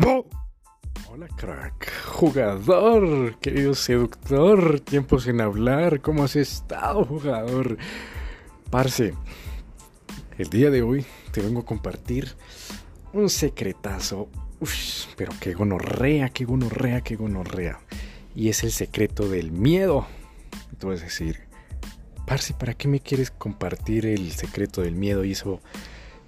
Hola crack, jugador, querido seductor, tiempo sin hablar, ¿cómo has estado jugador? Parce, el día de hoy te vengo a compartir un secretazo, Uf, pero qué gonorrea, qué gonorrea, qué gonorrea. Y es el secreto del miedo. Entonces decir, Parce, ¿para qué me quieres compartir el secreto del miedo y eso?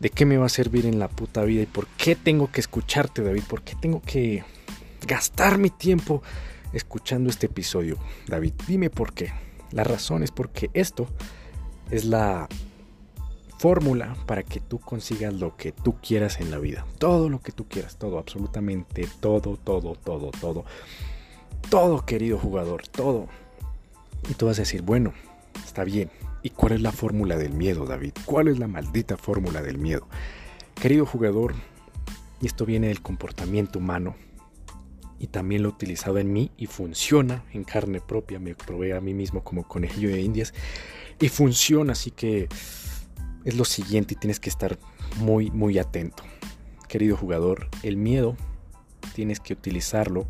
¿De qué me va a servir en la puta vida? ¿Y por qué tengo que escucharte, David? ¿Por qué tengo que gastar mi tiempo escuchando este episodio, David? Dime por qué. La razón es porque esto es la fórmula para que tú consigas lo que tú quieras en la vida. Todo lo que tú quieras, todo, absolutamente todo, todo, todo, todo. Todo, querido jugador, todo. Y tú vas a decir, bueno, está bien, ¿Y cuál es la fórmula del miedo, David? ¿Cuál es la maldita fórmula del miedo? Querido jugador, y esto viene del comportamiento humano, y también lo he utilizado en mí y funciona en carne propia, me probé a mí mismo como conejillo de indias, y funciona, así que es lo siguiente y tienes que estar muy, muy atento. Querido jugador, el miedo tienes que utilizarlo,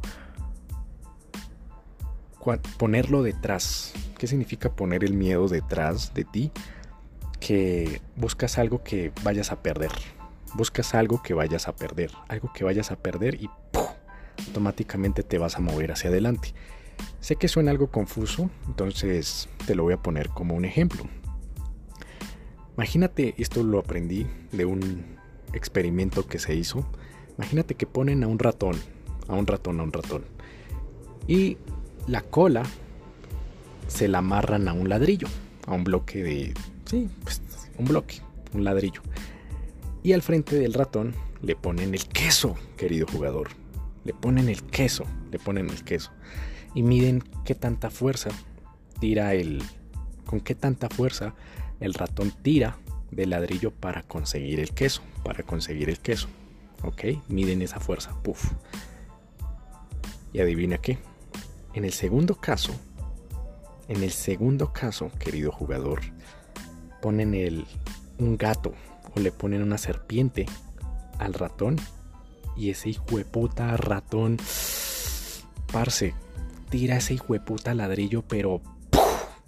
ponerlo detrás ¿Qué significa poner el miedo detrás de ti? Que buscas algo que vayas a perder. Buscas algo que vayas a perder. Algo que vayas a perder y automáticamente te vas a mover hacia adelante. Sé que suena algo confuso, entonces te lo voy a poner como un ejemplo. Imagínate, esto lo aprendí de un experimento que se hizo. Imagínate que ponen a un ratón, a un ratón, a un ratón. Y la cola se la amarran a un ladrillo, a un bloque de... Sí, pues un bloque, un ladrillo. Y al frente del ratón le ponen el queso, querido jugador. Le ponen el queso, le ponen el queso. Y miden qué tanta fuerza tira el... con qué tanta fuerza el ratón tira del ladrillo para conseguir el queso, para conseguir el queso. ¿Ok? Miden esa fuerza. Puf. Y adivina qué. En el segundo caso, en el segundo caso, querido jugador, ponen el, un gato o le ponen una serpiente al ratón y ese hijo de puta ratón, parce, tira ese hijo de puta ladrillo, pero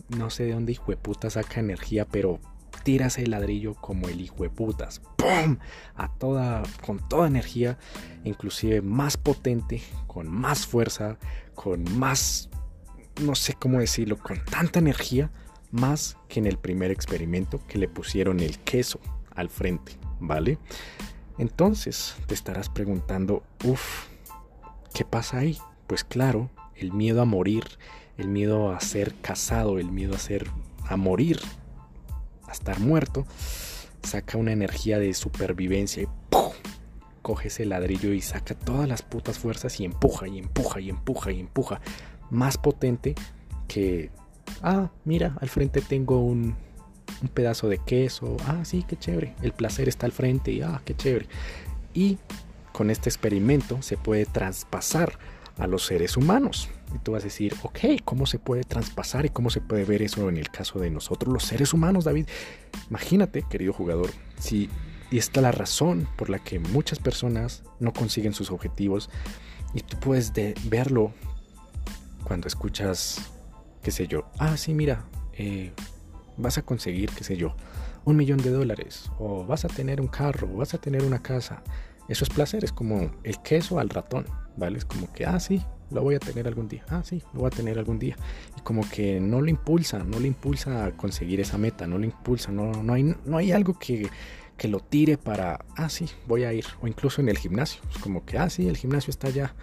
no sé de dónde hijo de puta saca energía, pero tira ese ladrillo como el hijo de putas, ¡pum! A toda, con toda energía, inclusive más potente, con más fuerza, con más no sé cómo decirlo, con tanta energía, más que en el primer experimento que le pusieron el queso al frente, ¿vale? Entonces te estarás preguntando, uff, ¿qué pasa ahí? Pues claro, el miedo a morir, el miedo a ser casado, el miedo a ser a morir, a estar muerto, saca una energía de supervivencia y ¡pum! coge ese ladrillo y saca todas las putas fuerzas y empuja y empuja y empuja y empuja más potente que, ah, mira, al frente tengo un, un pedazo de queso, ah, sí, qué chévere, el placer está al frente y, ah, qué chévere. Y con este experimento se puede traspasar a los seres humanos. Y tú vas a decir, ok, ¿cómo se puede traspasar y cómo se puede ver eso en el caso de nosotros, los seres humanos, David? Imagínate, querido jugador, si y esta la razón por la que muchas personas no consiguen sus objetivos y tú puedes de verlo cuando escuchas, qué sé yo, ah, sí, mira, eh, vas a conseguir, qué sé yo, un millón de dólares, o vas a tener un carro, o vas a tener una casa. Eso es placer, es como el queso al ratón, ¿vale? Es como que, ah, sí, lo voy a tener algún día, ah, sí, lo voy a tener algún día. Y como que no lo impulsa, no le impulsa a conseguir esa meta, no le impulsa, no, no, hay, no hay algo que, que lo tire para, ah, sí, voy a ir. O incluso en el gimnasio, es como que, ah, sí, el gimnasio está allá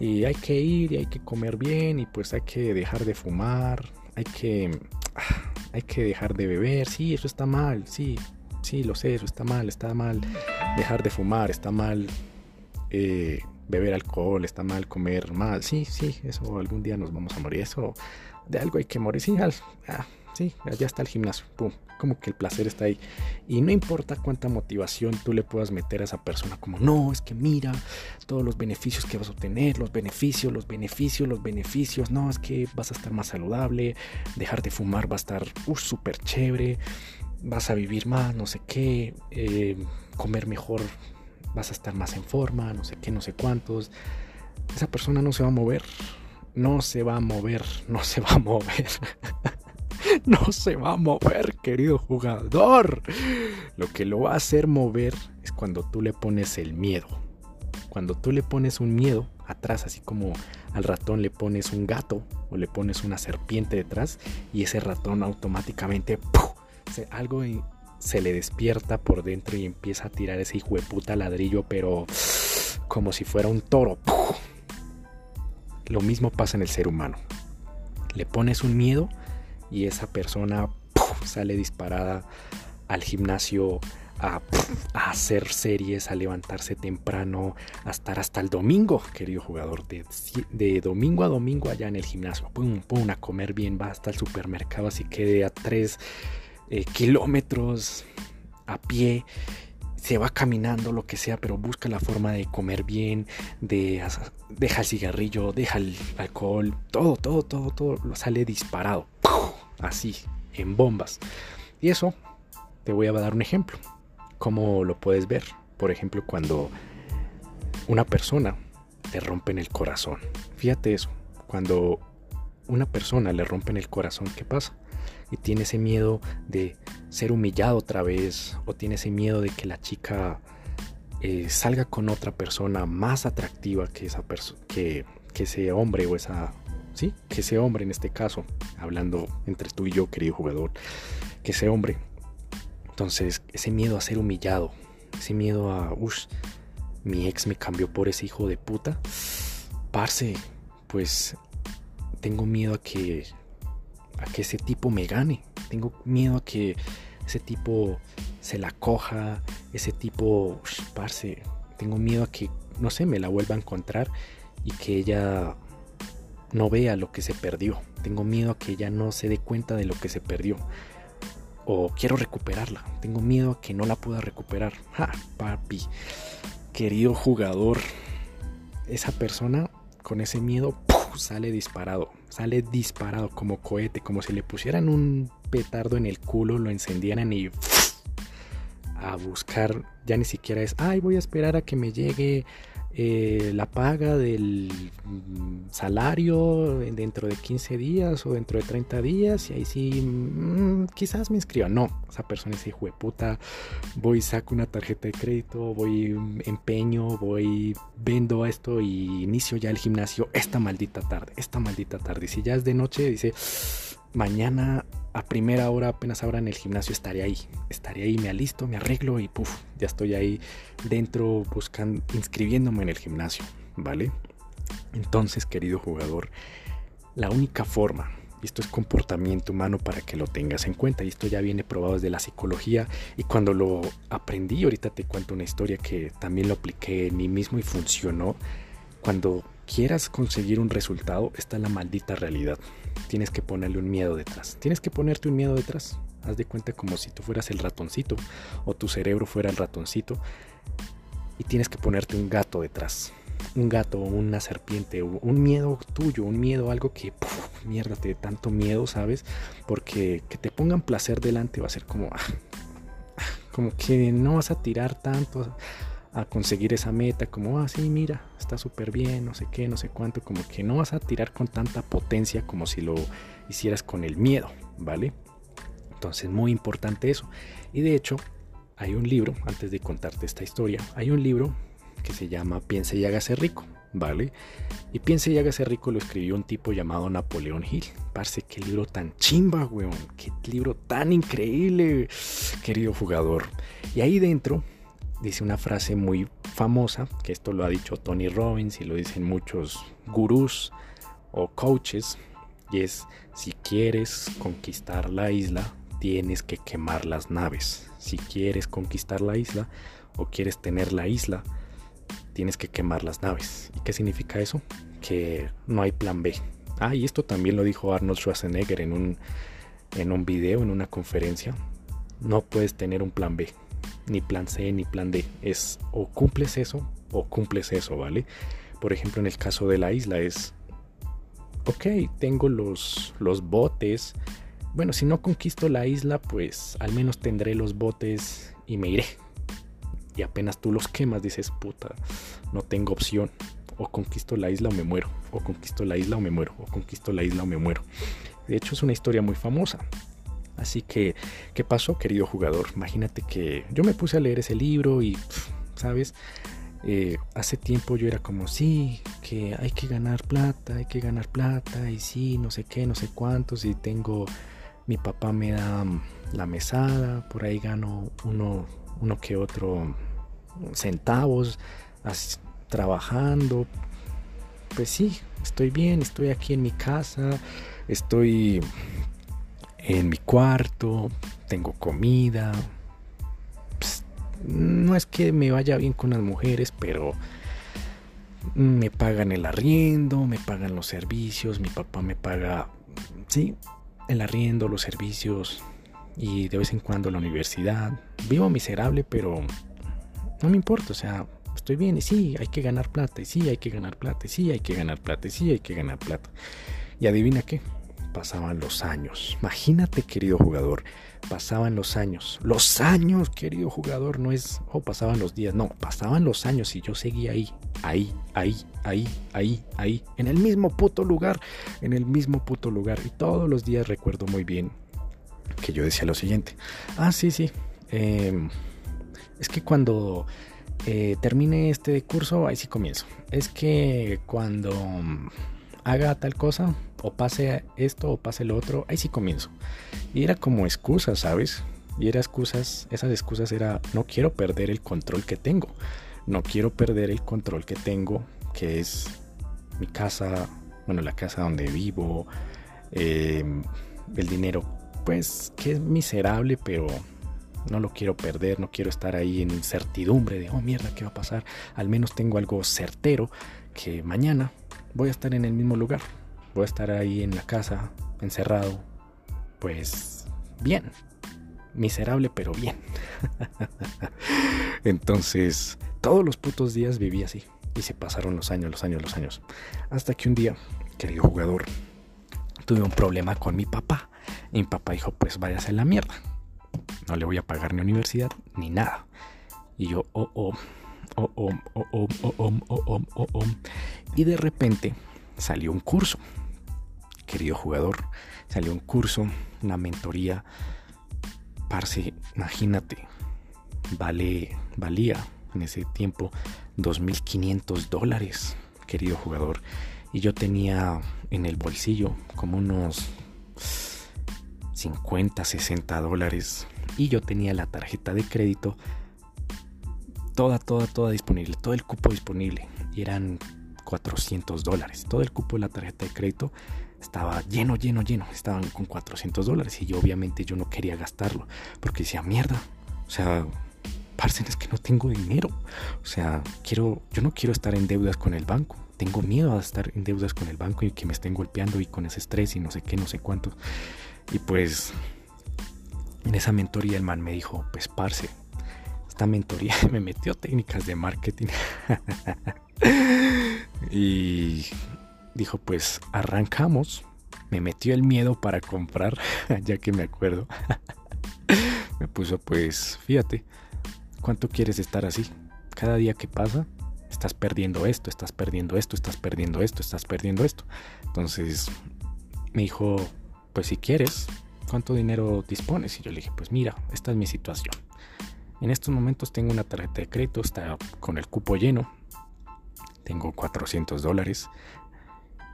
y hay que ir y hay que comer bien y pues hay que dejar de fumar, hay que, ah, hay que dejar de beber, sí, eso está mal, sí, sí, lo sé, eso está mal, está mal dejar de fumar, está mal eh, beber alcohol, está mal comer mal, sí, sí, eso algún día nos vamos a morir, eso de algo hay que morir, sí, ah, sí, ya está el gimnasio, como que el placer está ahí. Y no importa cuánta motivación tú le puedas meter a esa persona, como no, es que mira todos los beneficios que vas a obtener, los beneficios, los beneficios, los beneficios, no, es que vas a estar más saludable, dejar de fumar va a estar súper chévere, vas a vivir más, no sé qué, eh, comer mejor vas a estar más en forma, no sé qué, no sé cuántos. Esa persona no se va a mover, no se va a mover, no se va a mover. no se va a mover, querido jugador. Lo que lo va a hacer mover es cuando tú le pones el miedo. Cuando tú le pones un miedo atrás, así como al ratón le pones un gato o le pones una serpiente detrás y ese ratón automáticamente algo se le despierta por dentro y empieza a tirar ese hijo de puta ladrillo, pero como si fuera un toro. Lo mismo pasa en el ser humano. Le pones un miedo y esa persona sale disparada al gimnasio a, hacer series, a levantarse temprano, a estar hasta el domingo, querido jugador, de, domingo a domingo allá en el gimnasio, pum, a comer bien, va hasta el supermercado, así que de a tres eh, kilómetros a pie, se va caminando, lo que sea, pero busca la forma de comer bien, de deja el cigarrillo, deja el alcohol, todo, todo, todo, todo lo sale disparado, así, en bombas. Y eso, te voy a dar un ejemplo, cómo lo puedes ver. Por ejemplo, cuando una persona te rompe en el corazón. Fíjate eso, cuando una persona le rompe en el corazón, ¿qué pasa? Y tiene ese miedo de ser humillado otra vez o tiene ese miedo de que la chica eh, salga con otra persona más atractiva que esa que, que ese hombre o esa sí que ese hombre en este caso hablando entre tú y yo querido jugador que ese hombre. Entonces ese miedo a ser humillado ese miedo a uff mi ex me cambió por ese hijo de puta parce pues tengo miedo a que a que ese tipo me gane. Tengo miedo a que ese tipo se la coja, ese tipo, parce, tengo miedo a que, no sé, me la vuelva a encontrar y que ella no vea lo que se perdió. Tengo miedo a que ella no se dé cuenta de lo que se perdió. O quiero recuperarla. Tengo miedo a que no la pueda recuperar. Ja, papi. Querido jugador. Esa persona con ese miedo sale disparado sale disparado como cohete, como si le pusieran un petardo en el culo, lo encendieran y a buscar, ya ni siquiera es, ay, voy a esperar a que me llegue eh, la paga del mm, salario dentro de 15 días o dentro de 30 días y ahí sí mm, quizás me inscriba. No, esa persona es hijo de puta. Voy, saco una tarjeta de crédito, voy, mm, empeño, voy, vendo esto y inicio ya el gimnasio esta maldita tarde, esta maldita tarde. Y si ya es de noche, dice mañana a primera hora apenas abran el gimnasio estaré ahí. Estaré ahí, me alisto, me arreglo y puff, ya estoy ahí dentro buscando, inscribiéndome en el gimnasio, ¿vale? Entonces, querido jugador, la única forma, y esto es comportamiento humano para que lo tengas en cuenta, y esto ya viene probado desde la psicología, y cuando lo aprendí, ahorita te cuento una historia que también lo apliqué en mí mismo y funcionó, cuando quieras conseguir un resultado, está la maldita realidad tienes que ponerle un miedo detrás. Tienes que ponerte un miedo detrás. Haz de cuenta como si tú fueras el ratoncito o tu cerebro fuera el ratoncito y tienes que ponerte un gato detrás. Un gato, una serpiente, un miedo tuyo, un miedo, algo que, mierda, te tanto miedo, ¿sabes? Porque que te pongan placer delante va a ser como, ah, como que no vas a tirar tanto a conseguir esa meta, como, ah, sí, mira, está súper bien, no sé qué, no sé cuánto, como que no vas a tirar con tanta potencia como si lo hicieras con el miedo, ¿vale? Entonces, muy importante eso. Y de hecho, hay un libro, antes de contarte esta historia, hay un libro que se llama Piense y hágase rico, ¿vale? Y Piense y hágase rico lo escribió un tipo llamado Napoleón Hill. Parece qué libro tan chimba, weón. Qué libro tan increíble, querido jugador. Y ahí dentro dice una frase muy famosa, que esto lo ha dicho Tony Robbins y lo dicen muchos gurús o coaches, y es, si quieres conquistar la isla, tienes que quemar las naves. Si quieres conquistar la isla o quieres tener la isla, tienes que quemar las naves. ¿Y qué significa eso? Que no hay plan B. Ah, y esto también lo dijo Arnold Schwarzenegger en un, en un video, en una conferencia. No puedes tener un plan B ni plan C ni plan D. Es o cumples eso o cumples eso, ¿vale? Por ejemplo, en el caso de la isla es, ok, tengo los, los botes. Bueno, si no conquisto la isla, pues al menos tendré los botes y me iré. y apenas tú los quemas dices, puta, no tengo opción. O conquisto la isla o me muero. O conquisto la isla o me muero. O conquisto la isla o me muero. De hecho es una historia muy famosa. Así que, ¿qué pasó, querido jugador? Imagínate que yo me puse a leer ese libro y, ¿sabes? Eh, hace tiempo yo era como, sí, que hay que ganar plata, hay que ganar plata, y sí, no sé qué, no sé cuántos, y tengo, mi papá me da mm, la mesada, por ahí gano uno, uno que otro centavos trabajando. Pues sí, estoy bien, estoy aquí en mi casa, estoy en mi cuarto, tengo comida, no es que me vaya bien con las mujeres, pero me pagan el arriendo, me pagan los servicios, mi papá me paga, sí, el arriendo, los servicios y de vez en cuando la universidad. Vivo miserable, pero no me importa, o sea, estoy bien y sí, hay que ganar plata, y sí, hay que ganar plata, y sí, hay que ganar plata, y sí, hay que ganar plata. Y adivina qué, pasaban los años. Imagínate, querido jugador, pasaban los años. Los años, querido jugador, no es, oh, pasaban los días, no, pasaban los años y yo seguía ahí, ahí, ahí, ahí, ahí, ahí, en el mismo puto lugar, en el mismo puto lugar. Y todos los días recuerdo muy bien que yo decía lo siguiente. Ah, sí, sí. Em, es que cuando eh, termine este curso, ahí sí comienzo. Es que cuando haga tal cosa, o pase esto, o pase lo otro, ahí sí comienzo. Y era como excusa, ¿sabes? Y era excusas, esas excusas era, no quiero perder el control que tengo. No quiero perder el control que tengo, que es mi casa, bueno, la casa donde vivo, em, el dinero, pues que es miserable, pero no lo quiero perder, no quiero estar ahí en incertidumbre de, oh mierda, ¿qué va a pasar? Al menos tengo algo certero que mañana voy a estar en el mismo lugar. Voy a estar ahí en la casa, encerrado. Pues bien. Miserable, pero bien. Entonces, todos los putos días viví así. Y se pasaron los años, los años, los años. Hasta que un día, querido jugador, tuve un problema con mi papá. Y mi papá dijo, pues váyase a la mierda. No le voy a pagar ni universidad ni nada. Y yo, oh, oh, oh, oh, oh, oh, oh, oh, oh, Y de repente salió un curso, querido jugador, salió un curso, una mentoría. Parce, imagínate, vale, valía en ese tiempo 2.500 dólares, querido jugador. Y yo tenía en el bolsillo como unos 50, 60 dólares. Y yo tenía la tarjeta de crédito toda, toda, toda disponible, todo el cupo disponible. Y eran 400 dólares. Todo el cupo de la tarjeta de crédito estaba lleno, lleno, lleno. Estaban con 400 dólares y yo obviamente yo no quería gastarlo porque decía, mierda, o sea, parce, es que no tengo dinero. O sea, quiero, yo no quiero estar en deudas con el banco. Tengo miedo a estar en deudas con el banco y que me estén golpeando y con ese estrés y no sé qué, no sé cuánto. Y pues en esa mentoría el man me dijo, pues parce, esta mentoría me metió técnicas de marketing. Y dijo, pues arrancamos. Me metió el miedo para comprar, ya que me acuerdo. me puso, pues, fíjate, ¿cuánto quieres estar así? Cada día que pasa, estás perdiendo esto, estás perdiendo esto, estás perdiendo esto, estás perdiendo esto. Entonces me dijo, pues si quieres, ¿cuánto dinero dispones? Y yo le dije, pues mira, esta es mi situación. En estos momentos tengo una tarjeta de crédito, está con el cupo lleno, tengo 400 dólares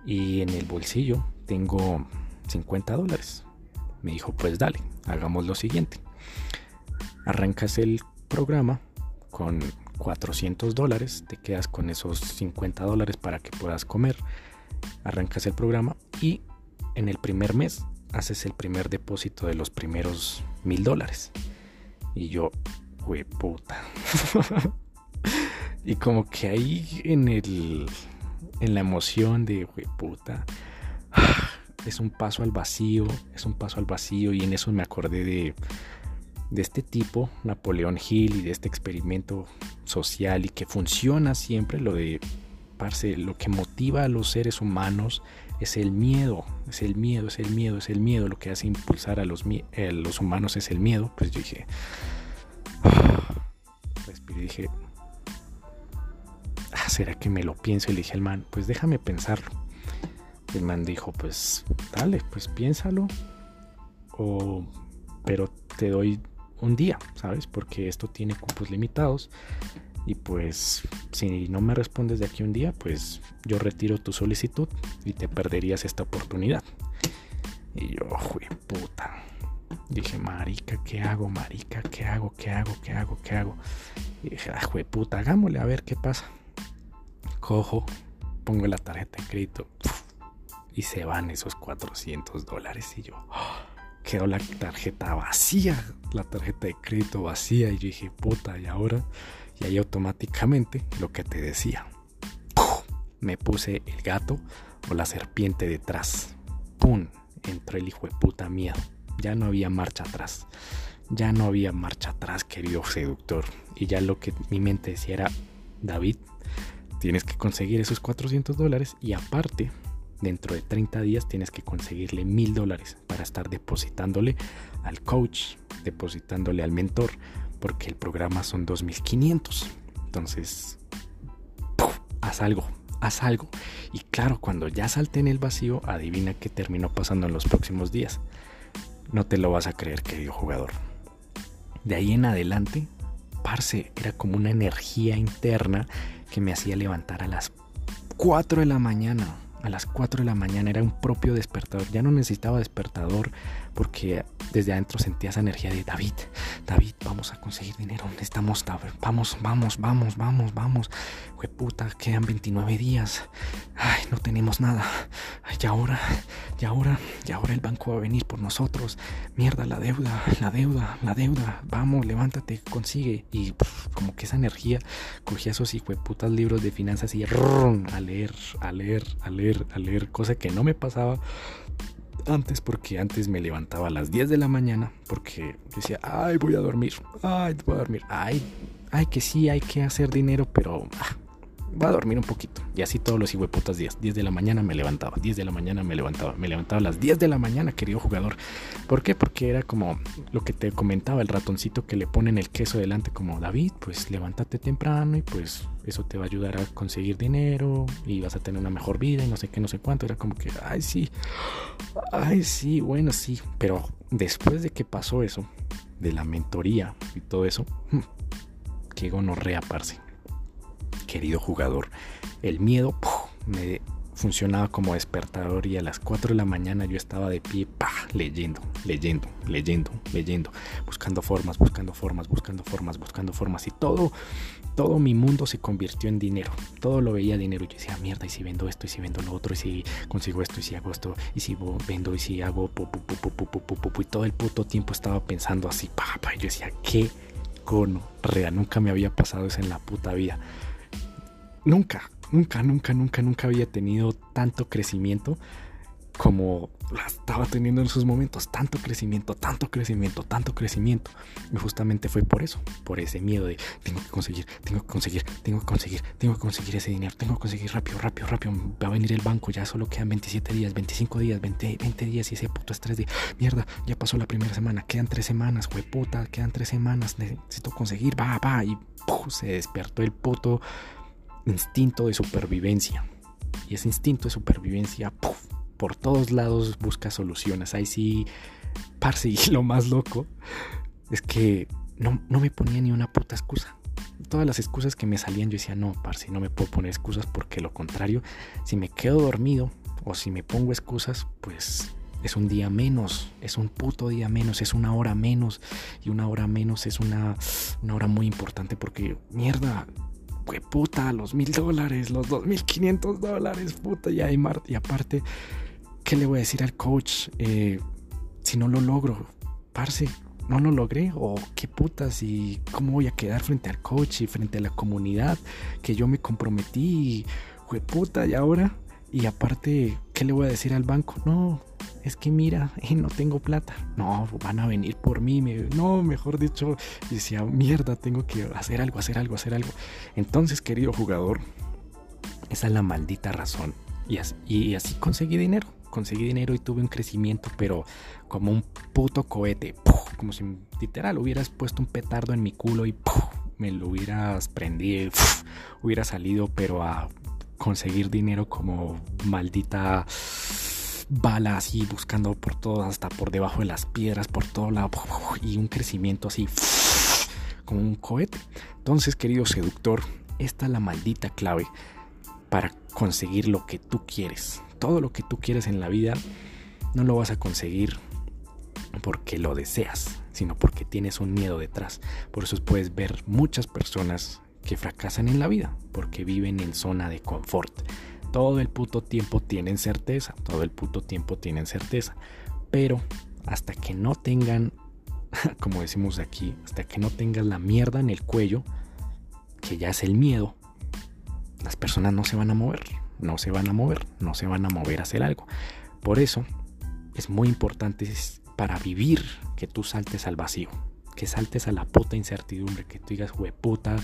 y en el bolsillo tengo 50 dólares. Me dijo, pues dale, hagamos lo siguiente. Arrancas el programa con 400 dólares, te quedas con esos 50 dólares para que puedas comer. Arrancas el programa y en el primer mes haces el primer depósito de los primeros mil dólares. Y yo, güey, puta. Y como que ahí en el. En la emoción de, puta. Es un paso al vacío. Es un paso al vacío. Y en eso me acordé de. De este tipo, Napoleón Hill, y de este experimento social y que funciona siempre, lo de, parce, lo que motiva a los seres humanos es el miedo, es el miedo, es el miedo, es el miedo, lo que hace impulsar a los, los humanos es el miedo, pues yo dije, y dije, ah, ¿será que me lo pienso? Y le dije al man, pues déjame pensarlo. El man dijo, pues dale, pues piénsalo. O, pero te doy un día, ¿sabes? Porque esto tiene cupos limitados. Y pues si no me respondes de aquí un día, pues yo retiro tu solicitud y te perderías esta oportunidad. Y yo, puta. Dije, marica, ¿qué hago, marica? ¿Qué hago? ¿Qué hago? ¿Qué hago? ¿Qué hago? Y dije, ah, puta, hagámosle a ver qué pasa. Cojo, pongo la tarjeta de crédito y se van esos 400 dólares. Y yo, oh, quedó la tarjeta vacía, la tarjeta de crédito vacía. Y yo dije, puta, ¿y ahora? Y ahí automáticamente lo que te decía, me puse el gato o la serpiente detrás. ¡Pum! Entró el hijo de puta miedo. Ya no había marcha atrás. Ya no había marcha atrás, querido seductor. Y ya lo que mi mente decía era, David, tienes que conseguir esos 400 dólares y aparte, dentro de 30 días tienes que conseguirle mil dólares para estar depositándole al coach, depositándole al mentor, porque el programa son 2500. Entonces, haz algo, haz algo. Y claro, cuando ya salte en el vacío, adivina qué terminó pasando en los próximos días. No te lo vas a creer, querido jugador. De ahí en adelante, parce, era como una energía interna que me hacía levantar a las 4 de la mañana a las 4 de la mañana era un propio despertador. Ya no necesitaba despertador porque desde adentro sentía esa energía de David, David, vamos a conseguir dinero. Necesitamos, vamos, vamos, vamos, vamos, vamos. Jue puta, quedan 29 días. Ay, no tenemos nada. Ay, y ahora, y ahora, y ahora el banco va a venir por nosotros. Mierda, la deuda, la deuda, la deuda. Vamos, levántate, consigue. Y como que esa energía cogía esos putas libros de finanzas y a leer, a leer, a leer a leer, cosa que no me pasaba antes porque antes me levantaba a las 10 de la mañana porque decía, ay, voy a dormir, ay, voy a dormir, ay, ay, que sí, hay que hacer dinero, pero ah, voy a dormir un poquito. Y así todos los putas días. 10 de la mañana me levantaba, 10 de la mañana me levantaba, me levantaba a las 10 de la mañana, querido jugador. ¿Por qué? Porque era como lo que te comentaba, el ratoncito que le ponen el queso delante como David, pues levántate temprano y pues eso te va a ayudar a conseguir dinero y vas a tener una mejor vida y no sé qué, no sé cuánto. Era como que, ay, sí, ay, sí, bueno, sí. Pero después de que pasó eso, de la mentoría y todo eso, que gonorrea, parce querido jugador. El miedo me funcionaba como despertador y a las 4 de la mañana yo estaba de pie, leyendo, leyendo, leyendo, leyendo, buscando formas, buscando formas, buscando formas, buscando formas y todo, todo mi mundo se convirtió en dinero. Todo lo veía dinero y yo decía, mierda, y si vendo esto, y si vendo lo otro, y si consigo esto, y si hago esto, y si vendo, y si hago, y todo el puto tiempo estaba pensando así, papá, y yo decía, qué cono, real, nunca me había pasado eso en la puta vida nunca, nunca, nunca, nunca, nunca había tenido tanto crecimiento como la estaba teniendo en sus momentos. Tanto crecimiento, tanto crecimiento, tanto crecimiento. Y justamente fue por eso, por ese miedo de tengo que conseguir, tengo que conseguir, tengo que conseguir, tengo que conseguir ese dinero, tengo que conseguir rápido, rápido, rápido. Va a venir el banco, ya solo quedan 27 días, 25 días, 20, 20 días y ese puto estrés de mierda, ya pasó la primera semana, quedan tres semanas, puta, quedan tres semanas, necesito conseguir, va, va. Y se despertó el puto instinto de supervivencia. Y ese instinto de supervivencia, por todos lados busca soluciones. Ahí sí, parce, y lo más loco es que no, no me ponía ni una puta excusa. Todas las excusas que me salían, yo decía, no, parce, no me puedo poner excusas porque lo contrario, si me quedo dormido o si me pongo excusas, pues es un día menos, es un puto día menos, es una hora menos y una hora menos es una, una hora muy importante porque mierda, pues puta, los mil dólares, los dos mil quinientos dólares, puta, y, hay y aparte, ¿qué le voy a decir al coach eh, si no lo logro? Parce, no lo logré, o qué putas, y cómo voy a quedar frente al coach y frente a la comunidad que yo me comprometí, y, puta, y ahora, y aparte, ¿qué le voy a decir al banco? No, es que mira, no tengo plata. No, van a venir por mí. no, mejor dicho, decía, mierda, tengo que hacer algo, hacer algo, hacer algo. Entonces, querido jugador, esa es la maldita razón. Y así, conseguí dinero. Conseguí dinero y tuve un crecimiento, pero como un puto cohete. Como si literal hubieras puesto un petardo en mi culo y me lo hubieras prendido, hubiera salido, pero a conseguir dinero como maldita bala así buscando por todo, hasta por debajo de las piedras, por todo lado y un crecimiento así como un cohete. Entonces, querido seductor, esta es la maldita clave para conseguir lo que tú quieres. Todo lo que tú quieres en la vida no lo vas a conseguir porque lo deseas, sino porque tienes un miedo detrás. Por eso puedes ver muchas personas que fracasan en la vida, porque viven en zona de confort. Todo el puto tiempo tienen certeza, todo el puto tiempo tienen certeza. Pero hasta que no tengan, como decimos aquí, hasta que no tengas la mierda en el cuello, que ya es el miedo, las personas no se van a mover, no se van a mover, no se van a mover a hacer algo. Por eso es muy importante para vivir que tú saltes al vacío, que saltes a la puta incertidumbre, que tú digas, puta,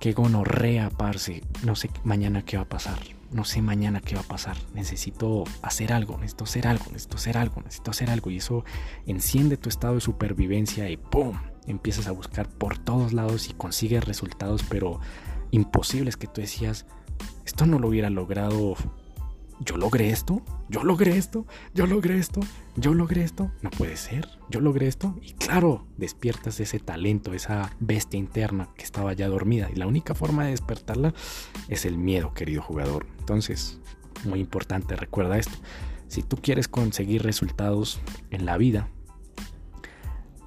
qué gonorrea, parce, no sé mañana qué va a pasar, no sé mañana qué va a pasar, necesito hacer algo, necesito hacer algo, necesito hacer algo, necesito hacer algo, y eso enciende tu estado de supervivencia y ¡pum! Empiezas a buscar por todos lados y consigues resultados, pero imposibles que tú decías, esto no lo hubiera logrado yo logré esto, yo logré esto, yo logré esto, yo logré esto, no puede ser, yo logré esto. Y claro, despiertas ese talento, esa bestia interna que estaba ya dormida. Y la única forma de despertarla es el miedo, querido jugador. Entonces, muy importante, recuerda esto. Si tú quieres conseguir resultados en la vida,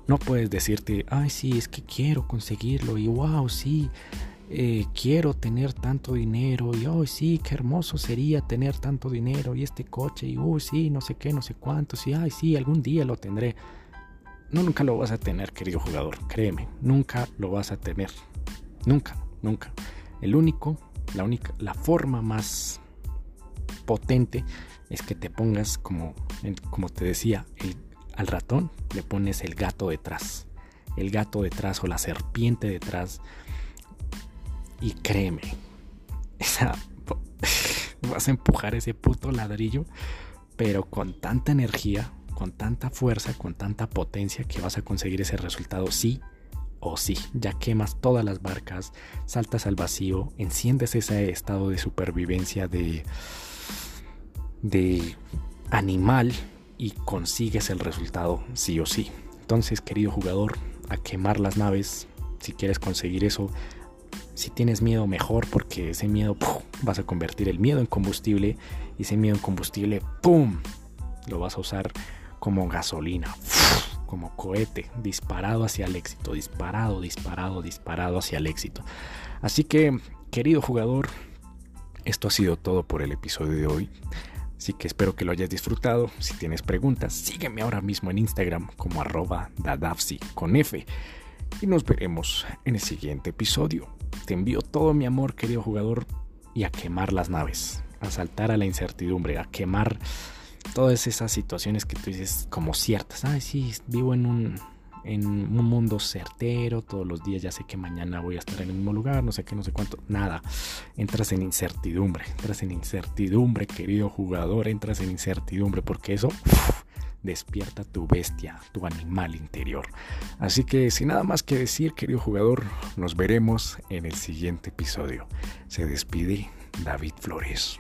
no puedes decirte, ay, sí, es que quiero conseguirlo y wow, sí, eh, quiero tener tanto dinero y hoy sí, qué hermoso sería tener tanto dinero y este coche y uy, sí, no sé qué, no sé cuánto, sí, ay, sí, algún día lo tendré. No, nunca lo vas a tener, querido jugador, créeme, nunca lo vas a tener. Nunca, nunca. El único, la única, la forma más potente es que te pongas como, como te decía, al ratón le pones el gato detrás. El gato detrás o la serpiente detrás y créeme, vas a empujar ese puto ladrillo, pero con tanta energía, con tanta fuerza, con tanta potencia que vas a conseguir ese resultado sí o sí. Ya quemas todas las barcas, saltas al vacío, enciendes ese estado de supervivencia de, de animal y consigues el resultado sí o sí. Entonces, querido jugador, a quemar las naves, si quieres conseguir eso, si tienes miedo, mejor, porque ese miedo vas a convertir el miedo en combustible y ese miedo en combustible, ¡pum! Lo vas a usar como gasolina, como cohete, disparado hacia el éxito, disparado, disparado, disparado hacia el éxito. Así que, querido jugador, esto ha sido todo por el episodio de hoy. Así que espero que lo hayas disfrutado. Si tienes preguntas, sígueme ahora mismo en Instagram como arroba dadavsi con F. Y nos veremos en el siguiente episodio. Te envío todo mi amor, querido jugador, y a quemar las naves, a saltar a la incertidumbre, a quemar todas esas situaciones que tú dices como ciertas. Ay, sí, vivo en un, en un mundo certero, todos los días ya sé que mañana voy a estar en el mismo lugar, no sé qué, no sé cuánto, nada. Entras en incertidumbre, entras en incertidumbre, querido jugador, entras en incertidumbre, porque eso despierta tu bestia, tu animal interior. Así que sin nada más que decir, querido jugador, nos veremos en el siguiente episodio. Se despide David Flores.